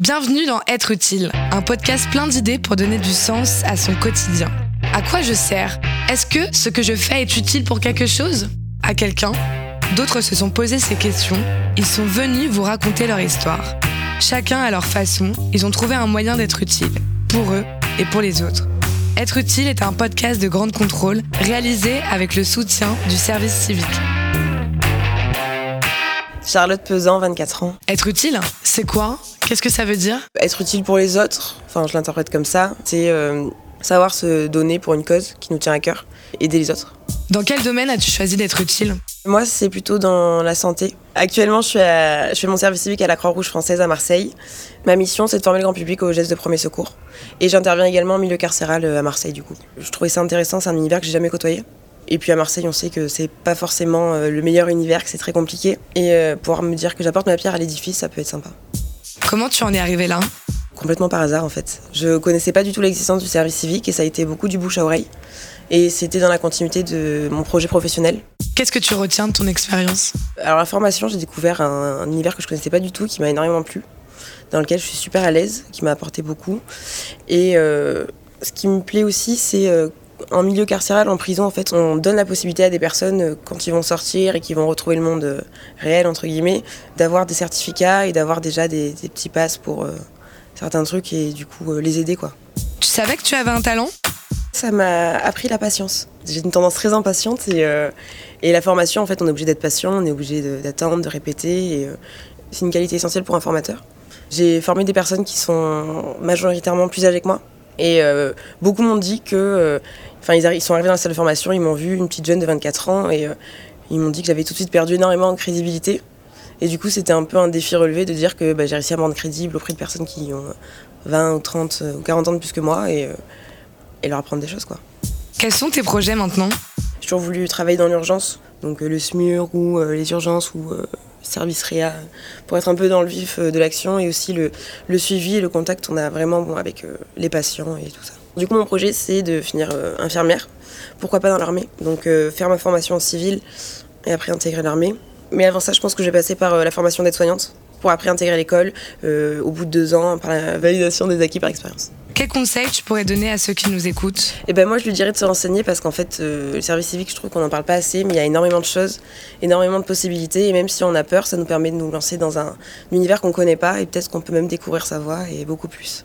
Bienvenue dans Être utile, un podcast plein d'idées pour donner du sens à son quotidien. À quoi je sers? Est-ce que ce que je fais est utile pour quelque chose? À quelqu'un? D'autres se sont posés ces questions. Ils sont venus vous raconter leur histoire. Chacun à leur façon, ils ont trouvé un moyen d'être utile, pour eux et pour les autres. Être utile est un podcast de grande contrôle réalisé avec le soutien du service civique. Charlotte Pesan, 24 ans. Être utile, c'est quoi? Qu'est-ce que ça veut dire? Être utile pour les autres, enfin je l'interprète comme ça, c'est euh, savoir se donner pour une cause qui nous tient à cœur, aider les autres. Dans quel domaine as-tu choisi d'être utile? Moi, c'est plutôt dans la santé. Actuellement, je, suis à- je fais mon service civique à la Croix-Rouge française à Marseille. Ma mission, c'est de former le grand public aux gestes de premier secours. Et j'interviens également en milieu carcéral euh, à Marseille, du coup. Je trouvais ça intéressant, c'est un univers que j'ai jamais côtoyé. Et puis à Marseille, on sait que c'est pas forcément euh, le meilleur univers, que c'est très compliqué. Et euh, pouvoir me dire que j'apporte ma pierre à l'édifice, ça peut être sympa. Comment tu en es arrivé là? Complètement par hasard en fait. Je connaissais pas du tout l'existence du service civique et ça a été beaucoup du bouche à oreille. Et c'était dans la continuité de mon projet professionnel. Qu'est-ce que tu retiens de ton expérience? Alors la formation, j'ai découvert un, un univers que je connaissais pas du tout, qui m'a énormément plu, dans lequel je suis super à l'aise, qui m'a apporté beaucoup. Et euh, ce qui me plaît aussi, c'est euh, en milieu carcéral, en prison, en fait, on donne la possibilité à des personnes, euh, quand ils vont sortir et qu'ils vont retrouver le monde euh, réel, entre guillemets, d'avoir des certificats et d'avoir déjà des, des petits passes pour euh, certains trucs et du coup euh, les aider quoi. Tu savais que tu avais un talent? Ça m'a appris la patience. J'ai une tendance très impatiente et, euh, et la formation, en fait, on est obligé d'être patient, on est obligé d'attendre, de, répéter. et, c'est une qualité essentielle pour un formateur. J'ai formé des personnes qui sont majoritairement plus âgées que moi. Et euh, beaucoup m'ont dit que. euh, Enfin, ils, sont arrivés dans la salle de formation, ils m'ont vu, une petite jeune de 24 ans, et euh, ils m'ont dit que j'avais tout de suite perdu énormément en crédibilité. Et du coup, c'était un peu un défi relevé de dire que bah, j'ai réussi à me rendre crédible auprès de personnes qui ont 20 ou 30 ou 40 ans de plus que moi et, euh, et leur apprendre des choses, quoi. Quels sont tes projets maintenant? J'ai toujours voulu travailler dans l'urgence, donc euh, le SMUR ou euh, les urgences ou euh, service réa, pour être un peu dans le vif euh, de l'action et aussi le, le suivi et le contact on a vraiment bon, avec euh, les patients et tout ça. Du coup, mon projet, c'est de finir euh, infirmière, pourquoi pas dans l'armée, donc euh, faire ma formation en civil et après intégrer l'armée. Mais avant ça, je pense que je vais passer par euh, la formation d'aide-soignante pour après intégrer l'école euh, au bout de deux ans par la validation des acquis par expérience. Quels conseils tu pourrais donner à ceux qui nous écoutent? Et ben moi je lui dirais de se renseigner parce qu'en fait euh, le service civique je trouve qu'on n'en parle pas assez mais il y a énormément de choses, énormément de possibilités et même si on a peur ça nous permet de nous lancer dans un univers qu'on connaît pas et peut-être qu'on peut même découvrir sa voie et beaucoup plus.